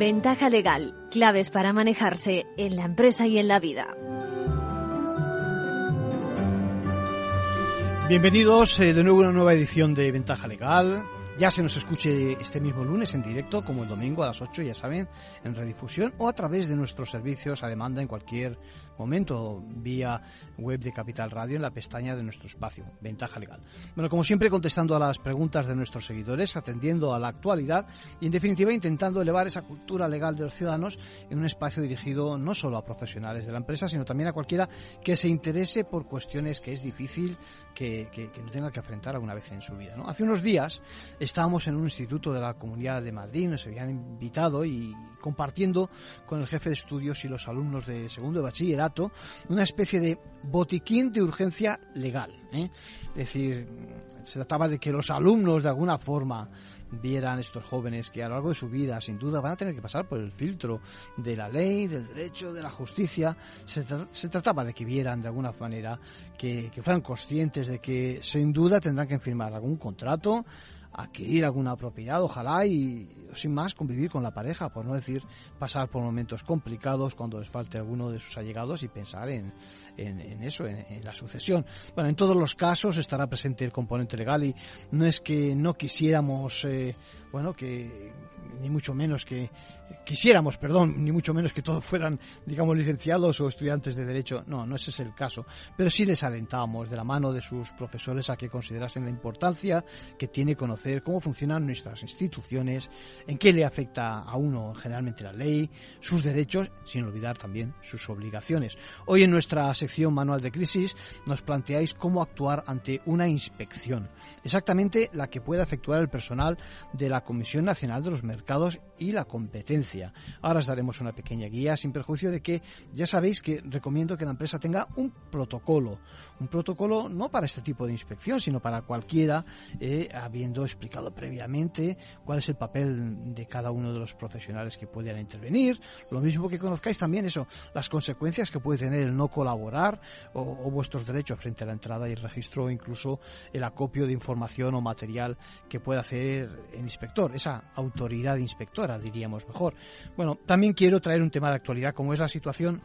Ventaja legal, claves para manejarse en la empresa y en la vida. Bienvenidos eh, de nuevo a una nueva edición de Ventaja Legal. Ya se nos escuche este mismo lunes en directo, como el domingo a las 8, ya saben, en redifusión o a través de nuestros servicios a demanda en cualquier momento, vía web de Capital Radio en la pestaña de nuestro espacio, Ventaja Legal. Bueno, como siempre, contestando a las preguntas de nuestros seguidores, atendiendo a la actualidad y, en definitiva, intentando elevar esa cultura legal de los ciudadanos en un espacio dirigido no solo a profesionales de la empresa, sino también a cualquiera que se interese por cuestiones que es difícil que, no tenga que afrontar alguna vez en su vida. ¿no? Hace unos días estábamos en un instituto de la Comunidad de Madrid, nos habían invitado y compartiendo con el jefe de estudios y los alumnos de segundo de bachillerato una especie de botiquín de urgencia legal. ¿eh? Es decir, se trataba de que los alumnos de alguna forma vieran estos jóvenes que a lo largo de su vida, sin duda, van a tener que pasar por el filtro de la ley, del derecho, de la justicia. Se, trataba de que vieran de alguna manera, que fueran conscientes de que sin duda tendrán que firmar algún contrato, adquirir alguna propiedad, ojalá, y sin más convivir con la pareja, por no decir pasar por momentos complicados cuando les falte alguno de sus allegados y pensar en, en, eso, en, la sucesión. Bueno, en todos los casos estará presente el componente legal y no es que no quisiéramos, eh, bueno, que ni mucho menos que quisiéramos, perdón, ni mucho menos que todos fueran, digamos, licenciados o estudiantes de Derecho. No, no ese es el caso. Pero sí les alentamos de la mano de sus profesores a que considerasen la importancia que tiene conocer cómo funcionan nuestras instituciones, en qué le afecta a uno generalmente la ley, sus derechos, sin olvidar también sus obligaciones. Hoy en nuestra sección Manual de Crisis nos planteáis cómo actuar ante una inspección, exactamente la que pueda efectuar el personal de la Comisión Nacional de los Mercados y la Competencia Ahora os daremos una pequeña guía sin perjuicio de que ya sabéis que recomiendo que la empresa tenga un protocolo. Un protocolo no para este tipo de inspección, sino para cualquiera, eh, habiendo explicado previamente cuál es el papel de cada uno de los profesionales que puedan intervenir. Lo mismo que conozcáis también eso, las consecuencias que puede tener el no colaborar o, vuestros derechos frente a la entrada y registro incluso el acopio de información o material que pueda hacer el inspector, esa autoridad inspectora, diríamos mejor. Bueno, también quiero traer un tema de actualidad como es la situación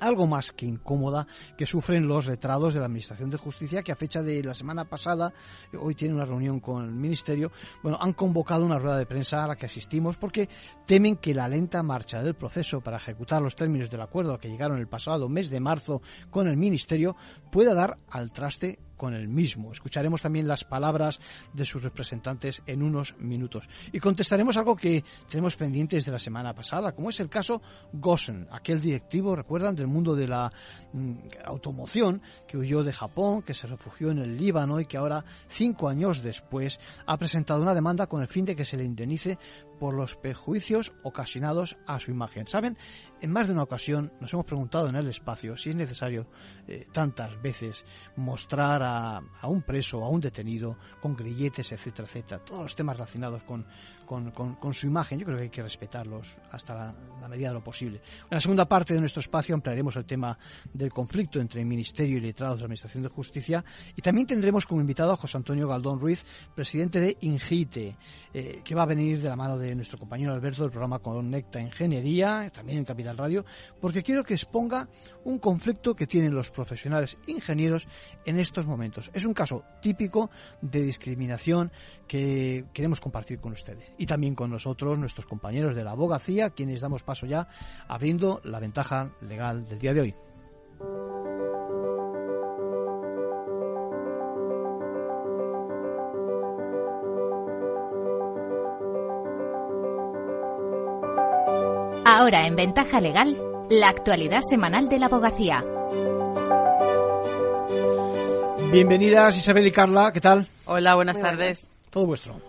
algo más que incómoda que sufren los letrados de la Administración de Justicia que a fecha de la semana pasada, hoy tiene una reunión con el Ministerio, bueno, han convocado una rueda de prensa a la que asistimos porque temen que la lenta marcha del proceso para ejecutar los términos del acuerdo al que llegaron el pasado mes de marzo con el Ministerio pueda dar al traste con el mismo. Escucharemos también las palabras de sus representantes en unos minutos. Y contestaremos algo que tenemos pendientes de la semana pasada, como es el caso Gosen, aquel directivo, recuerdan, del mundo de la mm, automoción, que huyó de Japón, que se refugió en el Líbano y que ahora, cinco años después, ha presentado una demanda con el fin de que se le indemnice por los perjuicios ocasionados a su imagen. ¿Saben? En más de una ocasión nos hemos preguntado en el espacio si es necesario eh, tantas veces mostrar a, a, un preso, a un detenido, con grilletes, etcétera, etcétera, todos los temas relacionados con, con, con, su imagen. Yo creo que hay que respetarlos hasta la, medida de lo posible. En la segunda parte de nuestro espacio ampliaremos el tema del conflicto entre el Ministerio y letrados de la Administración de Justicia y también tendremos como invitado a José Antonio Galdón Ruiz, presidente de INGITE, eh, que va a venir de la mano de nuestro compañero Alberto del programa Conecta Ingeniería, también en Capital Radio, porque quiero que exponga un conflicto que tienen los profesionales ingenieros en estos momentos. Es un caso típico de discriminación que queremos compartir con ustedes y también con nosotros, nuestros compañeros de la abogacía, quienes damos paso ya abriendo la ventaja legal del día de hoy. Ahora en Ventaja Legal, la actualidad semanal de la abogacía. Bienvenidas Isabel y Carla, ¿qué tal? Hola, buenas tardes. Todo vuestro.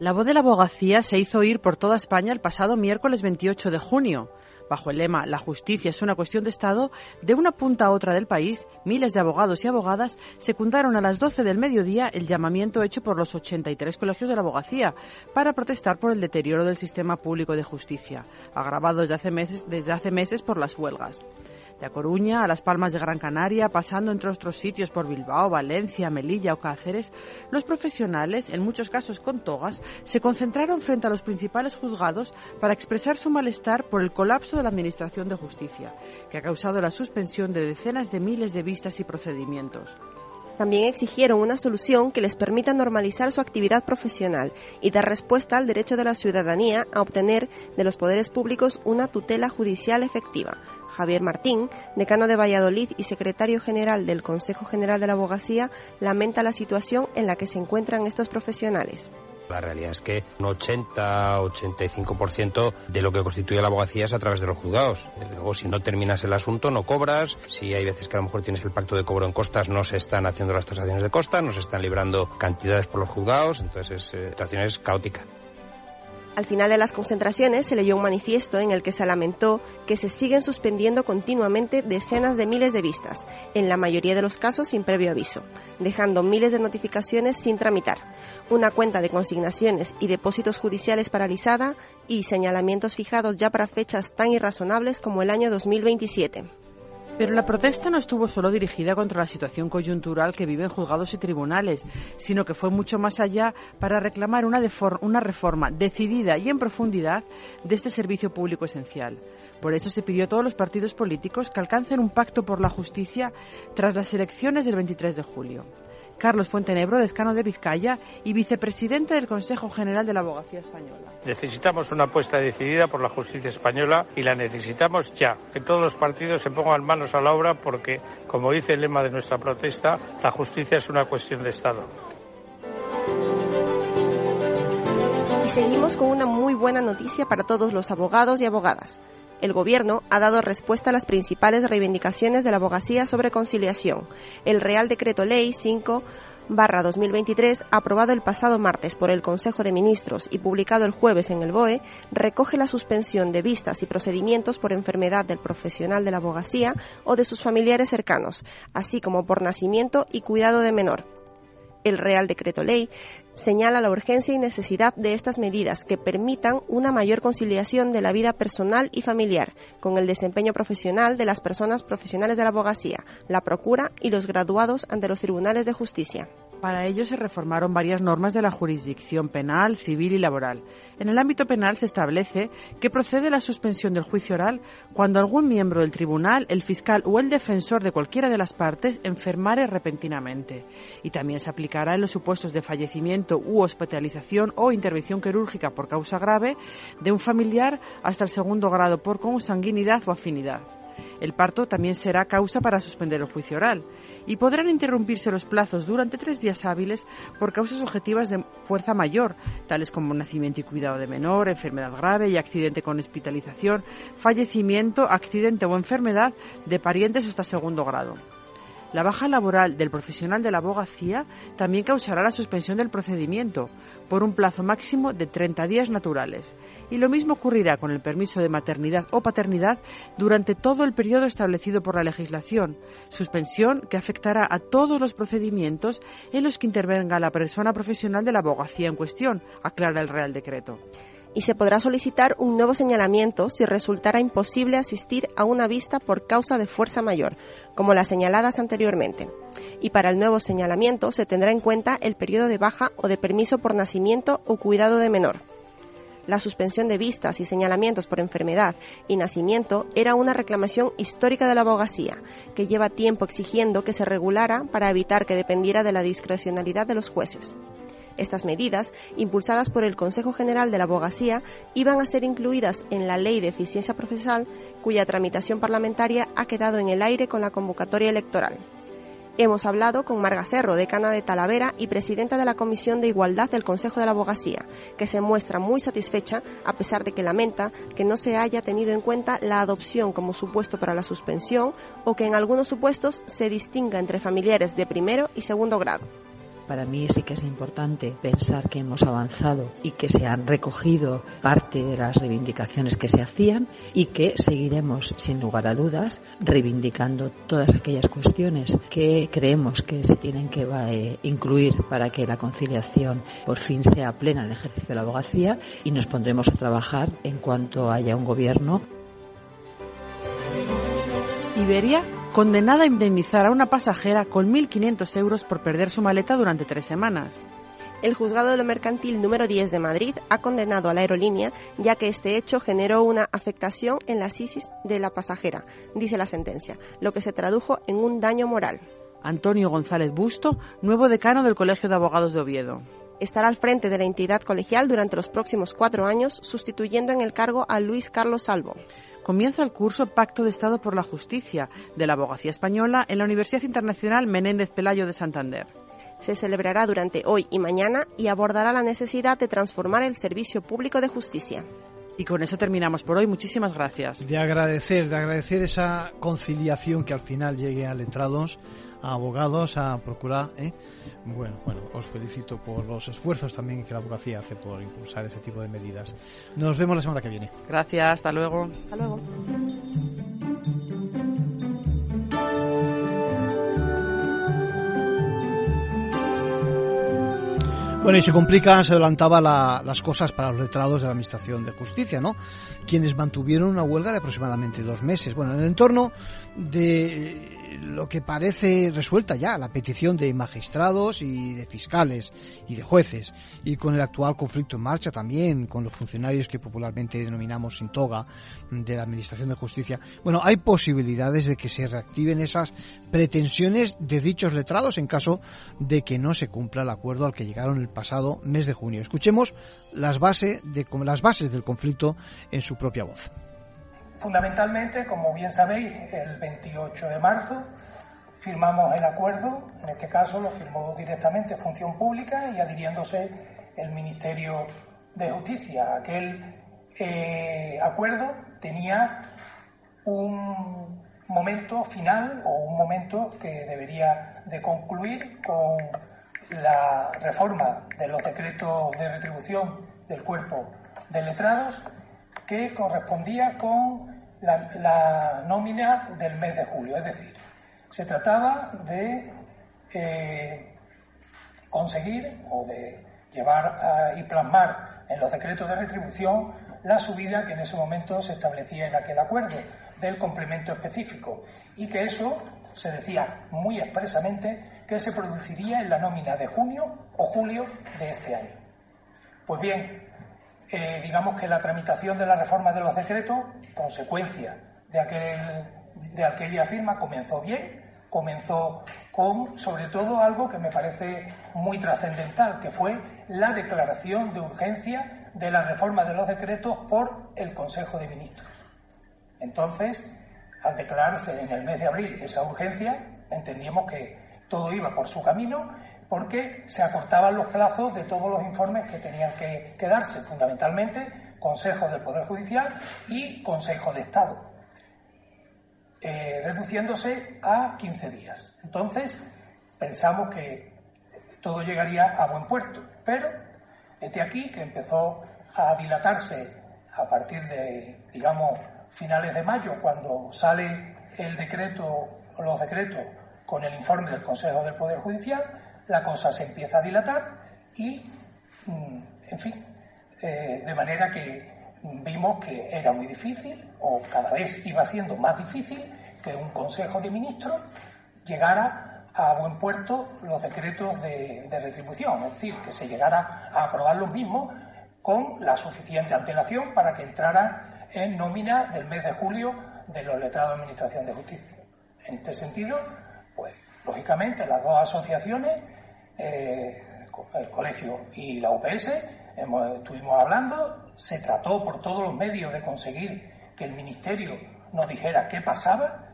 La voz de la abogacía se hizo oír por toda España el pasado miércoles 28 de junio. Bajo el lema La justicia es una cuestión de Estado, de una punta a otra del país, miles de abogados y abogadas secundaron a las 12 del mediodía el llamamiento hecho por los 83 colegios de la abogacía para protestar por el deterioro del sistema público de justicia, agravado desde hace meses, desde hace meses por las huelgas. De A Coruña a Las Palmas de Gran Canaria, pasando entre otros sitios por Bilbao, Valencia, Melilla o Cáceres, los profesionales, en muchos casos con togas, se concentraron frente a los principales juzgados para expresar su malestar por el colapso de la Administración de Justicia, que ha causado la suspensión de decenas de miles de vistas y procedimientos. También exigieron una solución que les permita normalizar su actividad profesional y dar respuesta al derecho de la ciudadanía a obtener de los poderes públicos una tutela judicial efectiva. Javier Martín, decano de Valladolid y secretario general del Consejo General de la Abogacía, lamenta la situación en la que se encuentran estos profesionales. La realidad es que un 80-85% de lo que constituye la abogacía es a través de los juzgados. Luego, si no terminas el asunto, no cobras. Si hay veces que a lo mejor tienes el pacto de cobro en costas, no se están haciendo las transacciones de costas, no se están librando cantidades por los juzgados. Entonces, eh, la situación es caótica. Al final de las concentraciones se leyó un manifiesto en el que se lamentó que se siguen suspendiendo continuamente decenas de miles de vistas, en la mayoría de los casos sin previo aviso, dejando miles de notificaciones sin tramitar, una cuenta de consignaciones y depósitos judiciales paralizada y señalamientos fijados ya para fechas tan irrazonables como el año 2027. Pero la protesta no estuvo solo dirigida contra la situación coyuntural que viven juzgados y tribunales, sino que fue mucho más allá para reclamar una, reforma decidida y en profundidad de este servicio público esencial. Por eso se pidió a todos los partidos políticos que alcancen un pacto por la justicia tras las elecciones del 23 de julio. Carlos Fuentenebro, decano de Vizcaya y vicepresidente del Consejo General de la Abogacía Española. Necesitamos una apuesta decidida por la justicia española y la necesitamos ya. Que todos los partidos se pongan manos a la obra porque, como dice el lema de nuestra protesta, la justicia es una cuestión de Estado. Y seguimos con una muy buena noticia para todos los abogados y abogadas el Gobierno ha dado respuesta a las principales reivindicaciones de la abogacía sobre conciliación. El Real Decreto Ley 5 barra 2023, aprobado el pasado martes por el Consejo de Ministros y publicado el jueves en el BOE, recoge la suspensión de vistas y procedimientos por enfermedad del profesional de la abogacía o de sus familiares cercanos, así como por nacimiento y cuidado de menor el Real Decreto Ley señala la urgencia y necesidad de estas medidas que permitan una mayor conciliación de la vida personal y familiar con el desempeño profesional de las personas profesionales de la abogacía, la procura y los graduados ante los tribunales de justicia. Para ello se reformaron varias normas de la jurisdicción penal, civil y laboral. En el ámbito penal se establece que procede la suspensión del juicio oral cuando algún miembro del tribunal, el fiscal o el defensor de cualquiera de las partes enfermare repentinamente. Y también se aplicará en los supuestos de fallecimiento u hospitalización o intervención quirúrgica por causa grave de un familiar hasta el segundo grado por consanguinidad o afinidad. El parto también será causa para suspender el juicio oral y podrán interrumpirse los plazos durante tres días hábiles por causas objetivas de fuerza mayor, tales como nacimiento y cuidado de menor, enfermedad grave y accidente con hospitalización, fallecimiento, accidente o enfermedad de parientes hasta segundo grado. La baja laboral del profesional de la abogacía también causará la suspensión del procedimiento por un plazo máximo de 30 días naturales. Y lo mismo ocurrirá con el permiso de maternidad o paternidad durante todo el periodo establecido por la legislación, suspensión que afectará a todos los procedimientos en los que intervenga la persona profesional de la abogacía en cuestión, aclara el Real Decreto y se podrá solicitar un nuevo señalamiento si resultara imposible asistir a una vista por causa de fuerza mayor, como las señaladas anteriormente. Y para el nuevo señalamiento se tendrá en cuenta el periodo de baja o de permiso por nacimiento o cuidado de menor. La suspensión de vistas y señalamientos por enfermedad y nacimiento era una reclamación histórica de la abogacía, que lleva tiempo exigiendo que se regulara para evitar que dependiera de la discrecionalidad de los jueces. Estas medidas, impulsadas por el Consejo General de la Abogacía, iban a ser incluidas en la Ley de Eficiencia Procesal, cuya tramitación parlamentaria ha quedado en el aire con la convocatoria electoral. Hemos hablado con Marga Cerro, decana de Talavera y presidenta de la Comisión de Igualdad del Consejo de la Abogacía, que se muestra muy satisfecha a pesar de que lamenta que no se haya tenido en cuenta la adopción como supuesto para la suspensión o que en algunos supuestos se distinga entre familiares de primero y segundo grado. Para mí sí que es importante pensar que hemos avanzado y que se han recogido parte de las reivindicaciones que se hacían y que seguiremos, sin lugar a dudas, reivindicando todas aquellas cuestiones que creemos que se tienen que eh, incluir para que la conciliación por fin sea plena en el ejercicio de la abogacía y nos pondremos a trabajar en cuanto haya un gobierno. Iberia, condenada a indemnizar a una pasajera con 1.500 euros por perder su maleta durante tres semanas. El juzgado de lo mercantil número 10 de Madrid ha condenado a la aerolínea ya que este hecho generó una afectación en la psiquis de la pasajera, dice la sentencia, lo que se tradujo en un daño moral. Antonio González Busto, nuevo decano del Colegio de Abogados de Oviedo. Estará al frente de la entidad colegial durante los próximos cuatro años, sustituyendo en el cargo a Luis Carlos Salvo comienza el curso Pacto de Estado por la Justicia de la Abogacía Española en la Universidad Internacional Menéndez Pelayo de Santander. Se celebrará durante hoy y mañana y abordará la necesidad de transformar el servicio público de justicia. Y con eso terminamos por hoy. Muchísimas gracias. De agradecer, de agradecer esa conciliación que al final llegue a letrados a abogados a procurar. ¿eh? Bueno, bueno, os felicito por los esfuerzos también que la abogacía hace por impulsar ese tipo de medidas. Nos vemos la semana que viene. Gracias, hasta luego. Hasta luego. Bueno, y se complican, se adelantaba las cosas para los letrados de la Administración de Justicia, ¿no? Quienes mantuvieron una huelga de aproximadamente dos meses. Bueno, en el entorno de lo que parece resuelta ya la petición de magistrados y de fiscales y de jueces y con el actual conflicto en marcha también con los funcionarios que popularmente denominamos sin toga de la Administración de Justicia. Bueno, hay posibilidades de que se reactiven esas pretensiones de dichos letrados en caso de que no se cumpla el acuerdo al que llegaron el pasado mes de junio. Escuchemos las, bases de, las bases del conflicto en su propia voz. Fundamentalmente, como bien sabéis, el 28 de marzo firmamos el acuerdo, en este caso lo firmó directamente Función Pública y adhiriéndose el Ministerio de Justicia. Aquel eh, acuerdo tenía un momento final o un momento que debería de concluir con la reforma de los decretos de retribución del cuerpo de letrados que correspondía con la, nómina del mes de julio. Es decir, se trataba de eh, conseguir o de llevar y plasmar en los decretos de retribución la subida que en ese momento se establecía en aquel acuerdo del complemento específico y que eso se decía muy expresamente que se produciría en la nómina de junio o julio de este año. Pues bien, digamos que la tramitación de la reforma de los decretos, consecuencia de, aquel, de aquella firma, comenzó bien, comenzó con, sobre todo, algo que me parece muy trascendental, que fue la declaración de urgencia de la reforma de los decretos por el Consejo de Ministros. Entonces, al declararse en el mes de abril esa urgencia, entendíamos que todo iba por su camino porque se acortaban los plazos de todos los informes que tenían que, quedarse, fundamentalmente Consejo del Poder Judicial y Consejo de Estado, eh, reduciéndose a 15 días. Entonces, pensamos que todo llegaría a buen puerto, pero este aquí que empezó a dilatarse a partir de, digamos, finales de mayo, cuando sale el decreto, los decretos con el informe del Consejo del Poder Judicial, la cosa se empieza a dilatar y, mm, en fin, eh, de manera que vimos que era muy difícil, o cada vez iba siendo más difícil, que un Consejo de Ministros llegara a buen puerto los decretos de, retribución, es decir, que se llegara a aprobar los mismos con la suficiente antelación para que entrara en nómina del mes de julio de los letrados de Administración de Justicia. En este sentido, pues, lógicamente, las dos asociaciones eh, el colegio y la UPS, estuvimos hablando, se trató por todos los medios de conseguir que el Ministerio nos dijera qué pasaba,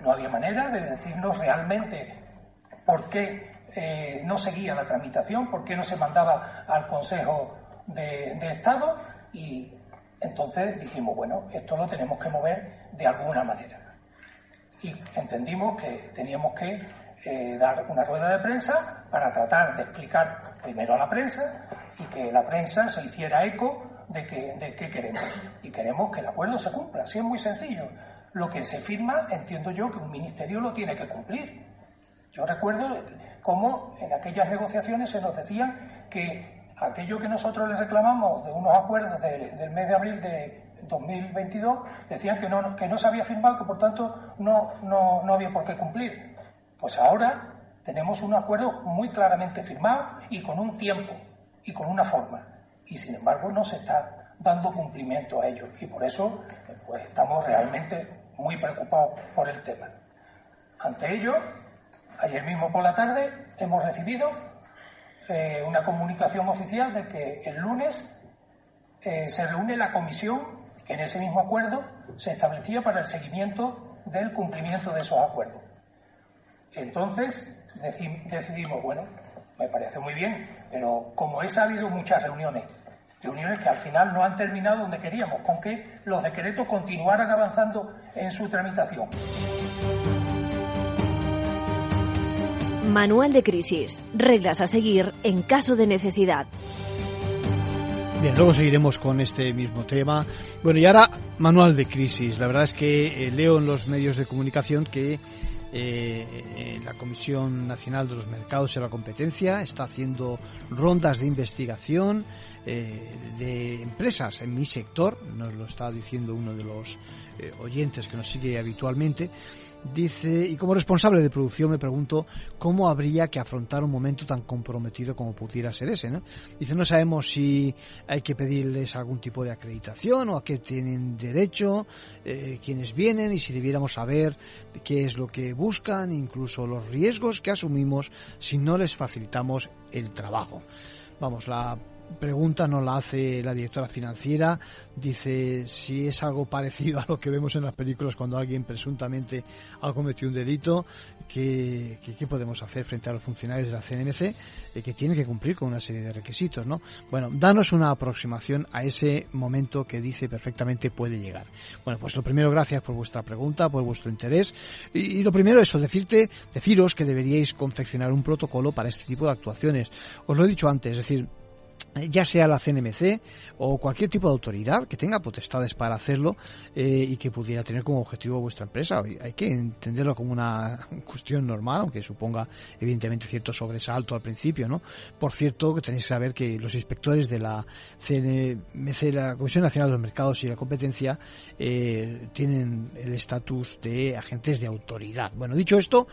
no había manera de decirnos realmente por qué eh, no seguía la tramitación, por qué no se mandaba al Consejo de, Estado y entonces dijimos, bueno, esto lo tenemos que mover de alguna manera. Y entendimos que teníamos que eh, dar una rueda de prensa para tratar de explicar primero a la prensa y que la prensa se hiciera eco de, que, de qué queremos. Y queremos que el acuerdo se cumpla. Así es muy sencillo. Lo que se firma, entiendo yo que un ministerio lo tiene que cumplir. Yo recuerdo cómo en aquellas negociaciones se nos decían que aquello que nosotros le reclamamos de unos acuerdos del mes de abril de, 2022 decían que no, que no se había firmado, que por tanto no, no, no había por qué cumplir. Pues ahora tenemos un acuerdo muy claramente firmado y con un tiempo y con una forma. Y sin embargo no se está dando cumplimiento a ello. Y por eso pues, estamos realmente muy preocupados por el tema. Ante ello, ayer mismo por la tarde hemos recibido eh, una comunicación oficial de que el lunes eh, se reúne la comisión que en ese mismo acuerdo se establecía para el seguimiento del cumplimiento de esos acuerdos. Entonces decidimos, bueno, me parece muy bien, pero como he sabido muchas reuniones, reuniones que al final no han terminado donde queríamos, con que los decretos continuaran avanzando en su tramitación. Manual de crisis. Reglas a seguir en caso de necesidad. Bien, luego seguiremos con este mismo tema. Bueno, y ahora, manual de crisis. La verdad es que eh, leo en los medios de comunicación que eh, la Comisión Nacional de los Mercados y la Competencia está haciendo rondas de investigación eh, de empresas en mi sector, nos lo está diciendo uno de los oyentes que nos sigue habitualmente, Dice, y como responsable de producción me pregunto cómo habría que afrontar un momento tan comprometido como pudiera ser ese, ¿no? Dice, no sabemos si hay que pedirles algún tipo de acreditación o a qué tienen derecho, eh, quienes vienen y si debiéramos saber qué es lo que buscan, incluso los riesgos que asumimos si no les facilitamos el trabajo. Vamos, la pregunta nos la hace la directora financiera. Dice si es algo parecido a lo que vemos en las películas cuando alguien presuntamente ha cometido un delito, ¿qué, podemos hacer frente a los funcionarios de la CNMC eh, que tienen que cumplir con una serie de requisitos? ¿no? Bueno, danos una aproximación a ese momento que dice perfectamente puede llegar. Bueno, pues lo primero, gracias por vuestra pregunta, por vuestro interés. Y, y lo primero, eso, decirte, deciros que deberíais confeccionar un protocolo para este tipo de actuaciones. Os lo he dicho antes, es decir, ya sea la CNMC o cualquier tipo de autoridad que tenga potestades para hacerlo eh, y que pudiera tener como objetivo vuestra empresa. Hay que entenderlo como una cuestión normal, aunque suponga evidentemente cierto sobresalto al principio, ¿no? Por cierto, que tenéis que saber que los inspectores de la CNMC, la Comisión Nacional de los Mercados y la Competencia, eh, tienen el estatus de agentes de autoridad. Bueno, dicho esto,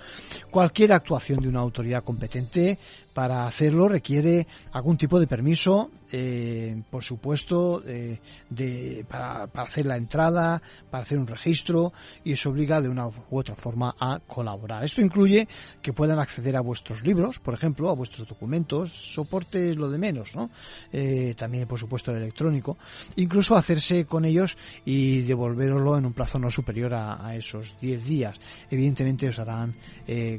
cualquier actuación de una autoridad competente para hacerlo requiere algún tipo de permiso, eh, por supuesto, eh, de, para, hacer la entrada, para hacer un registro y eso obliga de una u otra forma a colaborar. Esto incluye que puedan acceder a vuestros libros, por ejemplo, a vuestros documentos, soporte lo de menos, ¿no? Eh, también, por supuesto, el electrónico, incluso hacerse con ellos y devolveroslo en un plazo no superior a, a esos 10 días. Evidentemente os harán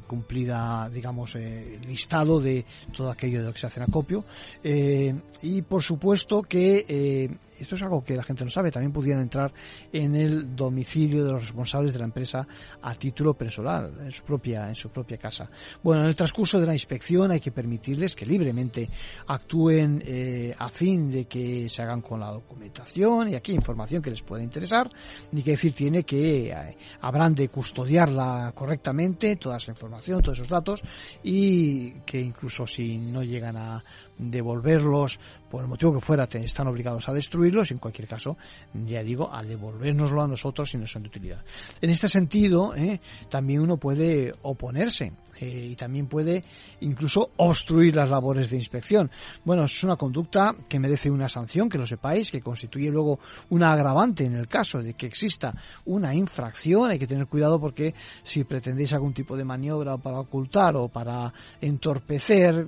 cumplida, digamos, listado de todo aquello de lo que se hace acopio. Eh, y por supuesto que eh, esto es algo que la gente no sabe, también pudieran entrar en el domicilio de los responsables de la empresa a título personal, en su propia, en su propia casa. Bueno, en el transcurso de la inspección hay que permitirles que libremente actúen eh, a fin de que se hagan con la documentación y aquí información que les pueda interesar, ni que decir tiene que eh, habrán de custodiarla correctamente, toda esa información, todos esos datos, y que incluso si no llegan a devolverlos por el motivo que fuera, están obligados a destruirlos y en cualquier caso, ya digo, a devolvernoslo a nosotros si no son de utilidad. En este sentido, ¿eh? también uno puede oponerse eh, y también puede incluso obstruir las labores de inspección. Bueno, es una conducta que merece una sanción, que lo sepáis, que constituye luego una agravante en el caso de que exista una infracción. Hay que tener cuidado porque si pretendéis algún tipo de maniobra para ocultar o para entorpecer,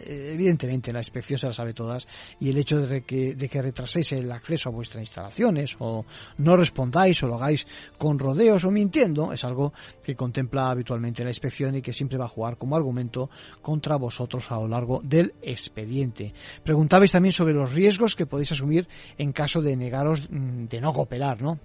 eh, evidentemente la inspección se la sabe todas y el hecho de que, de que retraséis el acceso a vuestras instalaciones o no respondáis o lo hagáis con rodeos o mintiendo es algo que contempla habitualmente la inspección y que siempre va a jugar como argumento contra vosotros a lo largo del expediente. Preguntabais también sobre los riesgos que podéis asumir en caso de negaros mm, de no cooperar, ¿no?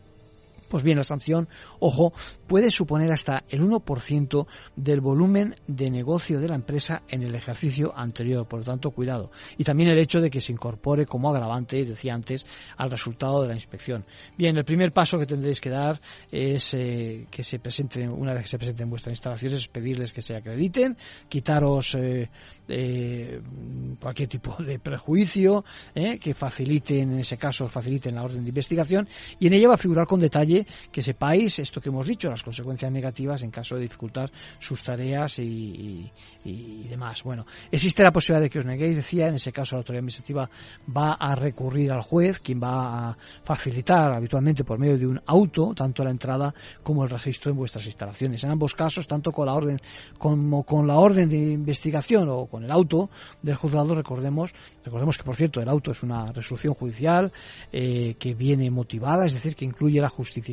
Pues bien, la sanción, ojo, puede suponer hasta el 1% del volumen de negocio de la empresa en el ejercicio anterior. Por lo tanto, cuidado. Y también el hecho de que se incorpore como agravante, decía antes, al resultado de la inspección. Bien, el primer paso que tendréis que dar es eh, que se presenten, una vez que se presenten vuestras instalaciones, es pedirles que se acrediten, quitaros eh, eh, cualquier tipo de prejuicio, que faciliten, en ese caso, faciliten la orden de investigación y en ella va a figurar con detalle que sepáis esto que hemos dicho, las consecuencias negativas en caso de dificultar sus tareas y, demás. Bueno, existe la posibilidad de que os neguéis, decía, en ese caso la autoridad administrativa va a recurrir al juez, quien va a facilitar habitualmente por medio de un auto tanto la entrada como el registro en vuestras instalaciones. En ambos casos, tanto con la orden como con la orden de investigación o con el auto del juzgado, recordemos, recordemos que por cierto el auto es una resolución judicial eh, que viene motivada, es decir, que incluye la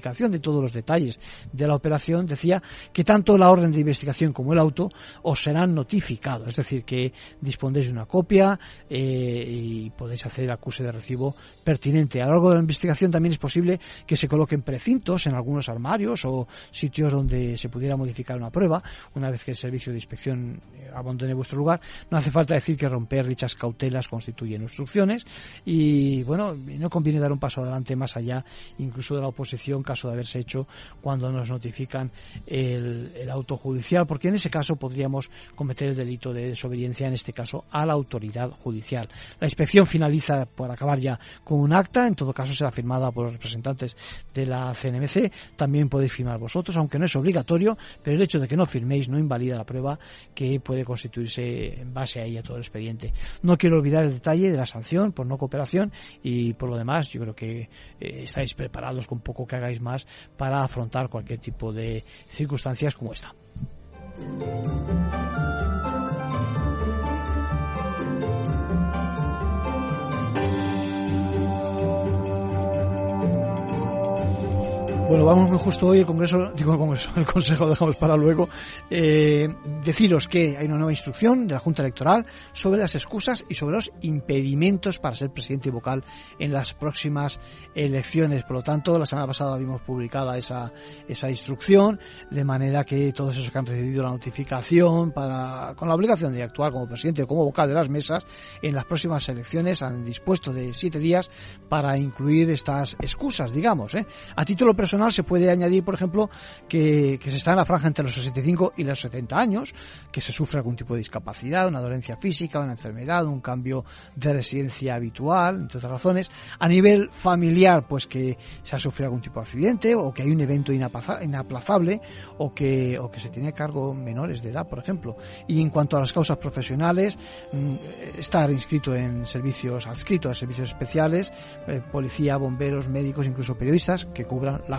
de todos los detalles de la operación, decía que tanto la orden de investigación como el auto os serán notificados, es decir, que dispondréis de una copia eh, y podéis hacer el acuse de recibo pertinente. A lo largo de la investigación también es posible que se coloquen precintos en algunos armarios o sitios donde se pudiera modificar una prueba una vez que el servicio de inspección eh, abandone vuestro lugar. No hace falta decir que romper dichas cautelas constituyen obstrucciones y bueno, no conviene dar un paso adelante más allá incluso de la oposición caso de haberse hecho cuando nos notifican el, el auto judicial, porque en ese caso podríamos cometer el delito de desobediencia, en este caso a la autoridad judicial. La inspección finaliza, por acabar ya, con un acta, en todo caso será firmada por los representantes de la CNMC, también podéis firmar vosotros, aunque no es obligatorio, pero el hecho de que no firméis no invalida la prueba que puede constituirse en base a ella todo el expediente. No quiero olvidar el detalle de la sanción por no cooperación y por lo demás yo creo que eh, estáis preparados con poco que hagáis más para afrontar cualquier tipo de circunstancias como esta. Bueno, vamos justo hoy el Congreso, digo el Congreso, el Consejo dejamos para luego. Eh, deciros que hay una nueva instrucción de la Junta Electoral sobre las excusas y sobre los impedimentos para ser presidente y vocal en las próximas elecciones. Por lo tanto, la semana pasada vimos publicada esa, esa instrucción, de manera que todos esos que han recibido la notificación para, con la obligación de actuar como presidente o como vocal de las mesas en las próximas elecciones han dispuesto de siete días para incluir estas excusas, digamos. ¿eh? A título personal, se puede añadir, por ejemplo, que, se está en la franja entre los 65 y los 70 años, que se sufre algún tipo de discapacidad, una dolencia física, una enfermedad, un cambio de residencia habitual, entre otras razones. A nivel familiar, pues que se ha sufrido algún tipo de accidente o que hay un evento inaplazable o que, o que se tiene cargo menores de edad, por ejemplo. Y en cuanto a las causas profesionales, mm, estar inscrito en servicios, adscrito a servicios especiales, eh, policía, bomberos, médicos, incluso periodistas que cubran la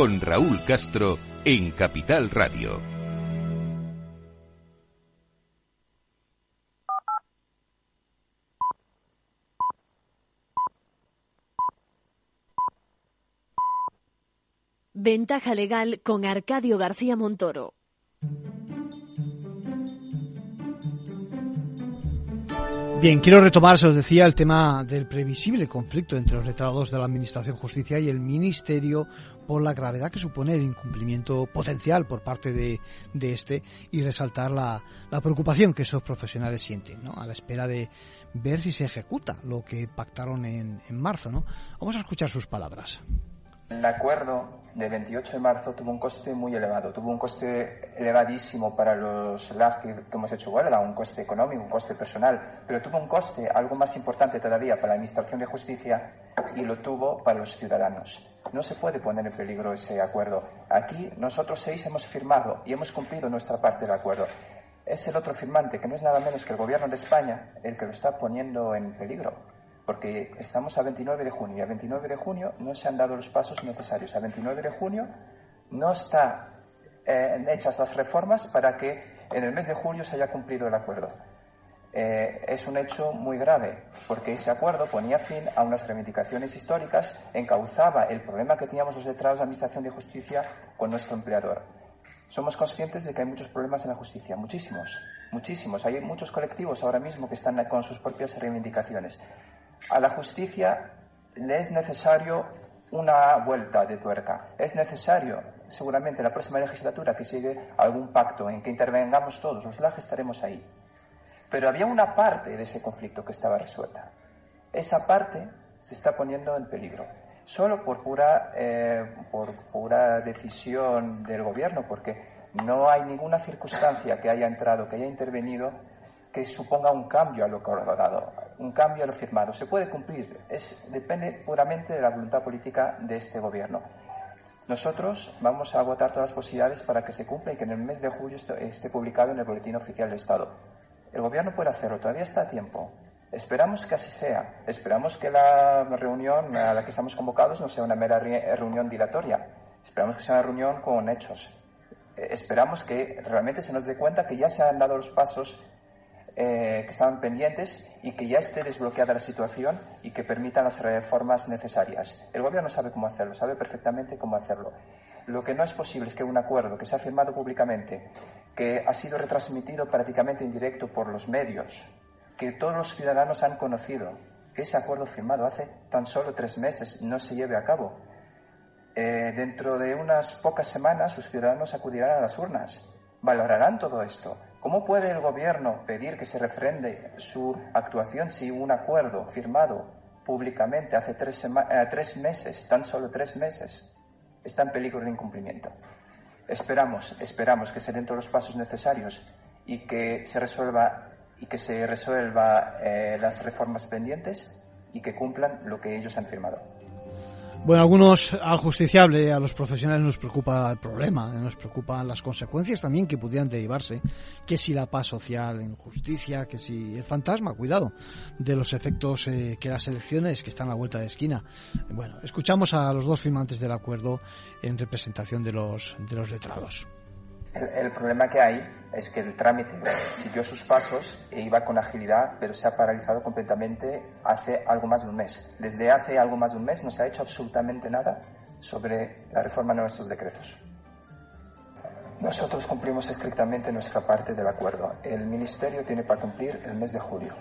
con Raúl Castro, en Capital Radio. Ventaja legal con Arcadio García Montoro. Bien, quiero retomar, se os decía, el tema del previsible conflicto entre los letrados de la Administración Justicia y el Ministerio por la gravedad que supone el incumplimiento potencial por parte de, de este y resaltar la, la, preocupación que esos profesionales sienten, ¿no? A la espera de ver si se ejecuta lo que pactaron en, en marzo, ¿no? Vamos a escuchar sus palabras. El acuerdo de 28 de marzo tuvo un coste muy elevado, tuvo un coste elevadísimo para los labs que, hemos hecho huelga, un coste económico, un coste personal, pero tuvo un coste algo más importante todavía para la Administración de Justicia y lo tuvo para los ciudadanos. No se puede poner en peligro ese acuerdo. Aquí nosotros seis hemos firmado y hemos cumplido nuestra parte del acuerdo. Es el otro firmante, que no es nada menos que el Gobierno de España, el que lo está poniendo en peligro porque estamos a 29 de junio y a 29 de junio no se han dado los pasos necesarios. A 29 de junio no están eh, hechas las reformas para que en el mes de julio se haya cumplido el acuerdo. Eh, es un hecho muy grave, porque ese acuerdo ponía fin a unas reivindicaciones históricas, encauzaba el problema que teníamos los letrados de Administración de Justicia con nuestro empleador. Somos conscientes de que hay muchos problemas en la justicia, muchísimos, muchísimos. Hay muchos colectivos ahora mismo que están con sus propias reivindicaciones a la justicia le es necesario una vuelta de tuerca. Es necesario, seguramente, en la próxima legislatura que sigue algún pacto en que intervengamos todos. Los LAG estaremos ahí. Pero había una parte de ese conflicto que estaba resuelta. Esa parte se está poniendo en peligro. Solo por pura, eh, por pura decisión del gobierno, porque no hay ninguna circunstancia que haya entrado, que haya intervenido que suponga un cambio a lo acordado, un cambio a lo firmado. Se puede cumplir, es, depende puramente de la voluntad política de este gobierno. Nosotros vamos a agotar todas las posibilidades para que se cumpla y que en el mes de julio esté publicado en el Boletín Oficial del Estado. El gobierno puede hacerlo, todavía está a tiempo. Esperamos que así sea. Esperamos que la reunión a la que estamos convocados no sea una mera reunión dilatoria. Esperamos que sea una reunión con hechos. Eh, esperamos que realmente se nos dé cuenta que ya se han dado los pasos eh, que estaban pendientes y que ya esté desbloqueada la situación y que permitan las reformas necesarias. El Gobierno sabe cómo hacerlo, sabe perfectamente cómo hacerlo. Lo que no es posible es que un acuerdo que se ha firmado públicamente, que ha sido retransmitido prácticamente en directo por los medios, que todos los ciudadanos han conocido, que ese acuerdo firmado hace tan solo tres meses no se lleve a cabo. Eh, dentro de unas pocas semanas sus ciudadanos acudirán a las urnas, valorarán todo esto, ¿Cómo puede el Gobierno pedir que se refrende su actuación si un acuerdo firmado públicamente hace tres, eh, tres meses, tan solo tres meses, está en peligro de incumplimiento? Esperamos, esperamos que se den todos los pasos necesarios y que se resuelva y que se resuelva eh, las reformas pendientes y que cumplan lo que ellos han firmado. Bueno, algunos al justiciable, a los profesionales nos preocupa el problema, nos preocupan las consecuencias también que pudieran derivarse, que si la paz social en justicia, que si el fantasma, cuidado, de los efectos eh, que las elecciones que están a la vuelta de esquina. Bueno, escuchamos a los dos firmantes del acuerdo en representación de los, de los letrados. El, problema que hay es que el trámite siguió sus pasos e iba con agilidad, pero se ha paralizado completamente hace algo más de un mes. Desde hace algo más de un mes no se ha hecho absolutamente nada sobre la reforma de nuestros decretos. Nosotros cumplimos estrictamente nuestra parte del acuerdo. El Ministerio tiene para cumplir el mes de julio.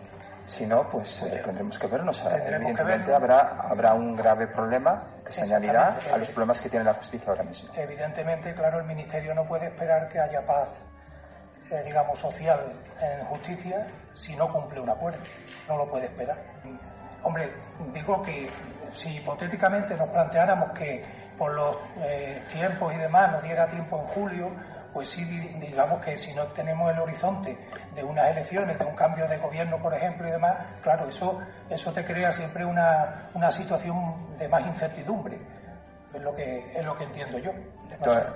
Si no, pues eh, tendremos que vernos. Evidentemente habrá, habrá un grave problema que se añadirá a los problemas que tiene la justicia ahora mismo. Evidentemente, claro, el Ministerio no puede esperar que haya paz, eh, digamos, social en justicia si no cumple un acuerdo. No lo puede esperar. Hombre, digo que si hipotéticamente nos planteáramos que por los eh, tiempos y demás nos diera tiempo en julio pues sí, digamos que si no tenemos el horizonte de unas elecciones, de un cambio de gobierno, por ejemplo, y demás, claro, eso, eso te crea siempre una, una situación de más incertidumbre. Es lo que, es lo que entiendo yo.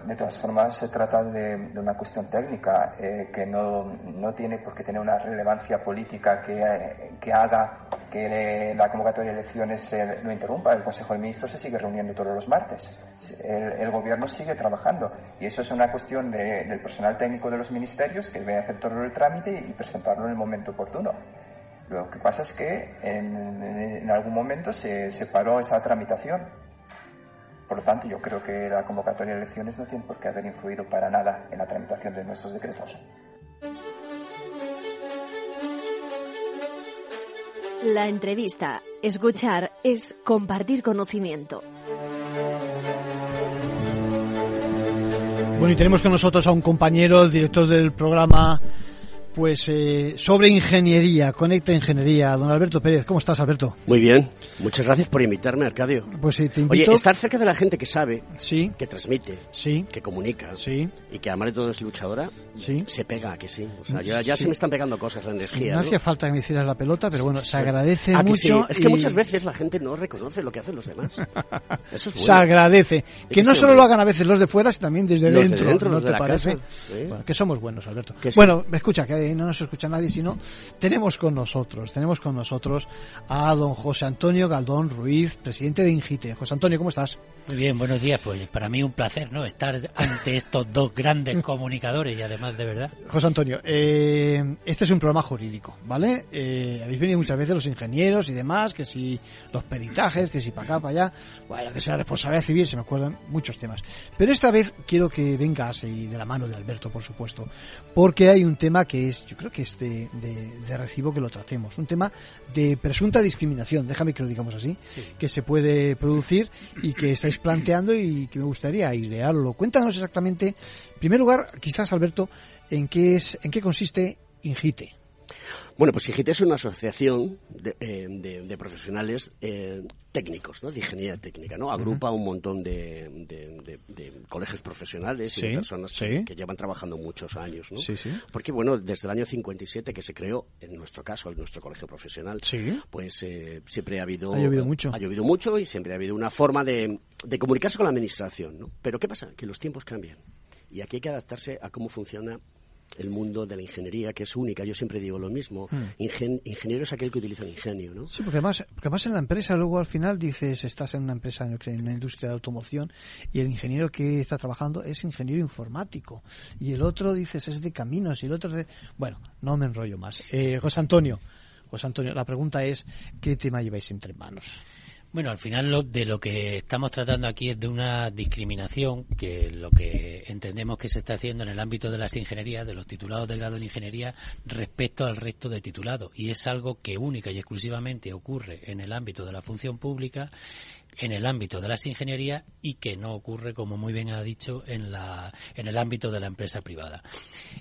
De, todas formas, se trata de, una cuestión técnica eh, que no, no, tiene por qué tener una relevancia política que, eh, que haga que la convocatoria de elecciones se lo interrumpa. El Consejo de Ministros se sigue reuniendo todos los martes. El, Gobierno sigue trabajando. Y eso es una cuestión del personal técnico de los ministerios que debe hacer todo el trámite y presentarlo en el momento oportuno. Lo que pasa es que en, en algún momento se, se paró esa tramitación por lo tanto, yo creo que la convocatoria de elecciones no tiene por qué haber influido para nada en la tramitación de nuestros decretos. La entrevista, escuchar, es compartir conocimiento. Bueno, y tenemos con nosotros a un compañero, el director del programa pues eh, sobre ingeniería, Conecta Ingeniería, don Alberto Pérez. ¿Cómo estás, Alberto? Muy bien. Muchas gracias por invitarme, Arcadio. Pues sí, te invito. Oye, estar cerca de la gente que sabe, sí. que transmite, sí. que comunica, sí. y que además de todo es luchadora, sí. se pega, que sí. O sea, ya, se me están pegando cosas, la energía. no, hacía falta que me hicieras la pelota, pero bueno, se agradece mucho. Es que muchas veces la gente no reconoce lo que hacen los demás. Eso es bueno. Se agradece. Que no solo lo hagan a veces los de fuera, sino también desde los dentro. De dentro ¿No los te de parece? Bueno, que somos buenos, Alberto. Que bueno, me escucha, que no nos escucha nadie, sino tenemos con nosotros, tenemos con nosotros a don José Antonio Galdón Ruiz, presidente de Ingite. José Antonio, ¿cómo estás? Muy bien, buenos días. Pues para mí un placer, ¿no? Estar ante estos dos grandes comunicadores y además de verdad. José Antonio, eh, este es un programa jurídico, ¿vale? Eh, habéis venido muchas veces los ingenieros y demás, que si los peritajes, que si para acá, para allá, bueno, que sea responsabilidad civil, se me acuerdan muchos temas. Pero esta vez quiero que vengas y de la mano de Alberto, por supuesto, porque hay un tema que es, yo creo que es de, de, recibo que lo tratemos, un tema de presunta discriminación, déjame que lo digamos así, que se puede producir y que estáis planteando y que me gustaría airearlo. Cuéntanos exactamente, en primer lugar, quizás Alberto, en qué es, en qué consiste Ingite. Bueno, pues IGT es una asociación de, eh, profesionales eh, técnicos, ¿no? De ingeniería técnica, ¿no? Agrupa un montón de, colegios profesionales y de personas que, llevan trabajando muchos años, ¿no? Sí, sí. Porque, bueno, desde el año 57 que se creó, en nuestro caso, en nuestro colegio profesional, pues eh, siempre ha habido... Ha llovido mucho. Ha llovido mucho y siempre ha habido una forma de, comunicarse con la administración, ¿no? Pero ¿qué pasa? Que los tiempos cambian. Y aquí hay que adaptarse a cómo funciona el mundo de la ingeniería, que es única. Yo siempre digo lo mismo. Hmm. ingeniero es aquel que utiliza el ingenio, ¿no? Sí, porque además, porque además en la empresa luego al final dices, estás en una empresa, en una industria de automoción, y el ingeniero que está trabajando es ingeniero informático. Y el otro dices, es de caminos, y el otro de... Bueno, no me enrollo más. Eh, José Antonio, José Antonio, la pregunta es, ¿qué tema lleváis entre manos? Bueno, al final lo, de lo que estamos tratando aquí es de una discriminación que lo que entendemos que se está haciendo en el ámbito de las ingenierías, de los titulados del grado de ingeniería, respecto al resto de titulados. Y es algo que única y exclusivamente ocurre en el ámbito de la función pública en el ámbito de las ingenierías y que no ocurre, como muy bien ha dicho, en, la, en el ámbito de la empresa privada.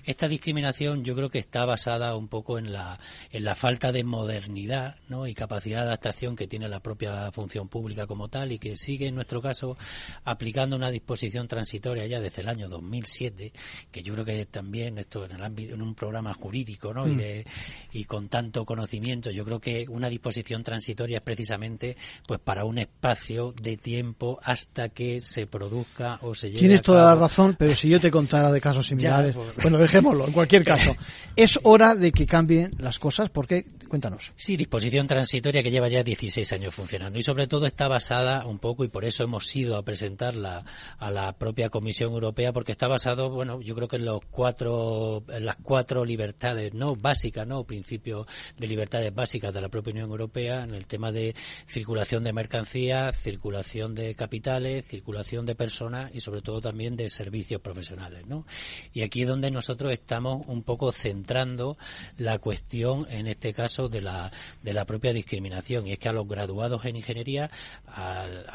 Esta discriminación yo creo que está basada un poco en la, en la falta de modernidad ¿no? y capacidad de adaptación que tiene la propia función pública como tal y que sigue, en nuestro caso, aplicando una disposición transitoria ya desde el año 2007, que yo creo que también esto en, el ámbito, en un programa jurídico ¿no? y, mm. de, y con tanto conocimiento, yo creo que una disposición transitoria es precisamente pues para un espacio de tiempo hasta que se produzca o se llegue Tienes toda la razón, pero si yo te contara de casos similares, bueno, dejémoslo, en cualquier caso. Es hora de que cambien las cosas, porque, cuéntanos. Sí, disposición transitoria que lleva ya 16 años funcionando y sobre todo está basada un poco, y por eso hemos ido a presentarla a la propia Comisión Europea, porque está basado, bueno, yo creo que en los cuatro, en las cuatro libertades, no básicas, no principios de libertades básicas de la propia Unión Europea, en el tema de circulación de mercancías, circulación de capitales, circulación de personas y sobre todo también de servicios profesionales, ¿no? Y aquí es donde nosotros estamos un poco centrando la cuestión, en este caso, de la, de la propia discriminación. Y es que a los graduados en ingeniería, al,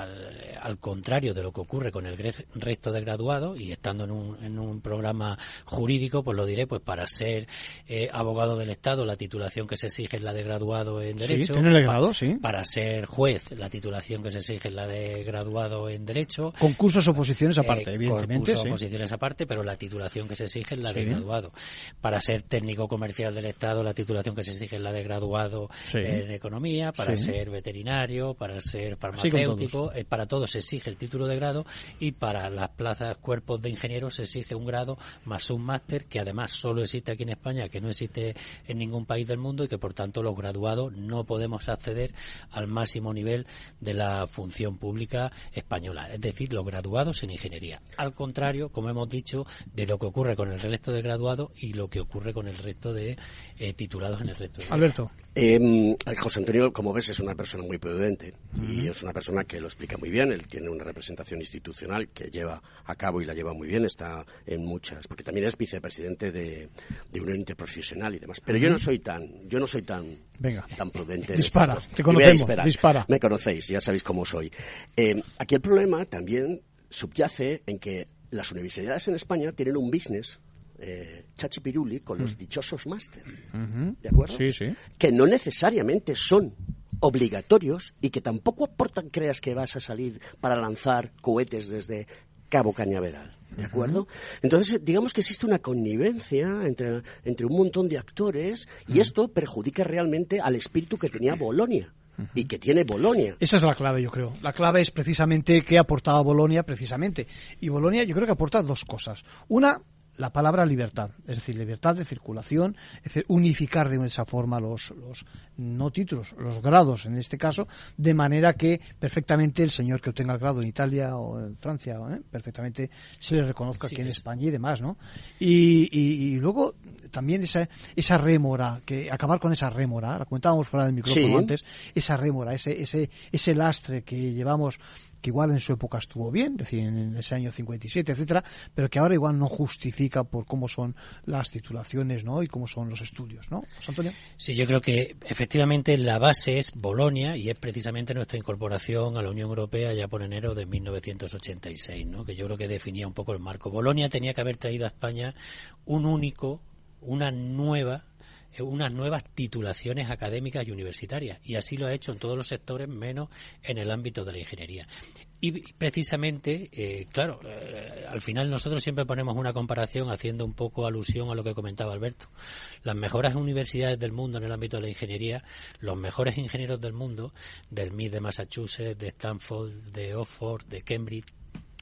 al, contrario de lo que ocurre con el resto de graduados, y estando en un, en un programa jurídico, pues lo diré, pues para ser eh, abogado del Estado, la titulación que se exige es la de graduado en Derecho. Sí, grado, sí. Para ser juez, la titulación que se exige la de graduado en Derecho. Concursos o posiciones aparte, evidentemente. Concursos o posiciones aparte, pero la titulación que se exige es la de graduado. Para ser técnico comercial del Estado, la titulación que se exige es la de graduado en Economía. Para ser veterinario, para ser farmacéutico, para todo se exige el título de grado y para las plazas, cuerpos de ingenieros se exige un grado más un máster que además solo existe aquí en España, que no existe en ningún país del mundo y que por tanto los graduados no podemos acceder al máximo nivel de la función pública española, es decir, los graduados en ingeniería. Al contrario, como hemos dicho, de lo que ocurre con el resto de graduados y lo que ocurre con el resto de eh, titulados en el resto. De Alberto. Eh, José Antonio, como ves, es una persona muy prudente y es una persona que lo explica muy bien. Él tiene una representación institucional que lleva a cabo y la lleva muy bien. Está en muchas, porque también es vicepresidente de, de Unión Interprofesional y demás. Pero yo no soy tan, yo no soy tan, tan prudente. Dispara, te conocemos, dispara. Me conocéis, ya sabéis cómo soy. Eh, aquí el problema también subyace en que las universidades en España tienen un business eh, chachipiruli con los mm. dichosos máster. ¿De acuerdo? Sí, sí. Que no necesariamente son obligatorios y que tampoco aportan, creas que vas a salir para lanzar cohetes desde Cabo Cañaveral. ¿De acuerdo? Entonces, digamos que existe una connivencia entre, entre un montón de actores y esto perjudica realmente al espíritu que tenía Bolonia y que tiene Bolonia. Esa es la clave, yo creo. La clave es precisamente qué ha aportado Bolonia, precisamente. Y Bolonia yo creo que aporta dos cosas. Una, la palabra libertad, es decir, libertad de circulación, es decir, unificar de esa forma los, los no títulos, los grados en este caso, de manera que perfectamente el señor que obtenga el grado en Italia o en Francia, ¿eh? perfectamente se le reconozca aquí en España y demás, ¿no? Y, y, luego también esa, esa rémora, que acabar con esa rémora, la comentábamos fuera del micrófono antes, esa rémora, ese, ese, ese lastre que llevamos que igual en su época estuvo bien, es decir, en ese año 57, etcétera, pero que ahora igual no justifica por cómo son las titulaciones, ¿no? Y cómo son los estudios, ¿no? Antonio. Sí, yo creo que efectivamente la base es Bolonia y es precisamente nuestra incorporación a la Unión Europea ya por enero de 1986, ¿no? Que yo creo que definía un poco el marco. Bolonia tenía que haber traído a España un único, una nueva eh, unas nuevas titulaciones académicas y universitarias. Y así lo ha hecho en todos los sectores, menos en el ámbito de la ingeniería. Y precisamente, eh, claro, eh, al final nosotros siempre ponemos una comparación haciendo un poco alusión a lo que comentaba Alberto. Las mejores universidades del mundo en el ámbito de la ingeniería, los mejores ingenieros del mundo, del MIT de Massachusetts, de Stanford, de Oxford, de Cambridge,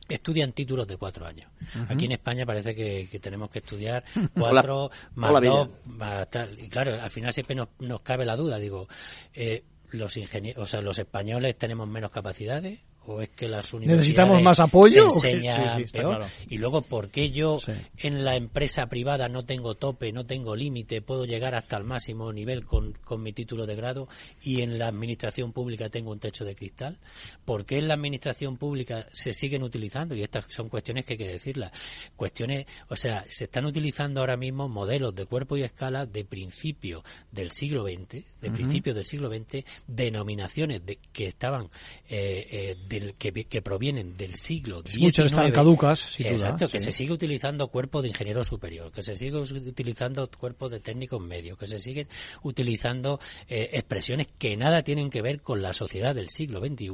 estudian títulos de cuatro años. Aquí en España parece que, tenemos que estudiar cuatro más dos, más tal. Y claro, al final siempre nos, nos cabe la duda, digo, eh, los ingenieros, o sea, los españoles tenemos menos capacidades o es que las universidades necesitamos más apoyo enseñan peor y luego por qué yo en la empresa privada no tengo tope no tengo límite puedo llegar hasta el máximo nivel con, con, mi título de grado y en la administración pública tengo un techo de cristal por qué en la administración pública se siguen utilizando y estas son cuestiones que hay que decirlas. Cuestiones o sea se están utilizando ahora mismo modelos de cuerpo y escala de principio del siglo XX de principio del siglo XX denominaciones de que estaban eh, eh, que, provienen del siglo XIX. Muchas están caducas, Exacto, que se sigue utilizando cuerpo de ingeniero superior, que se sigue utilizando cuerpo de técnicos medios, que se siguen utilizando eh, expresiones que nada tienen que ver con la sociedad del siglo XXI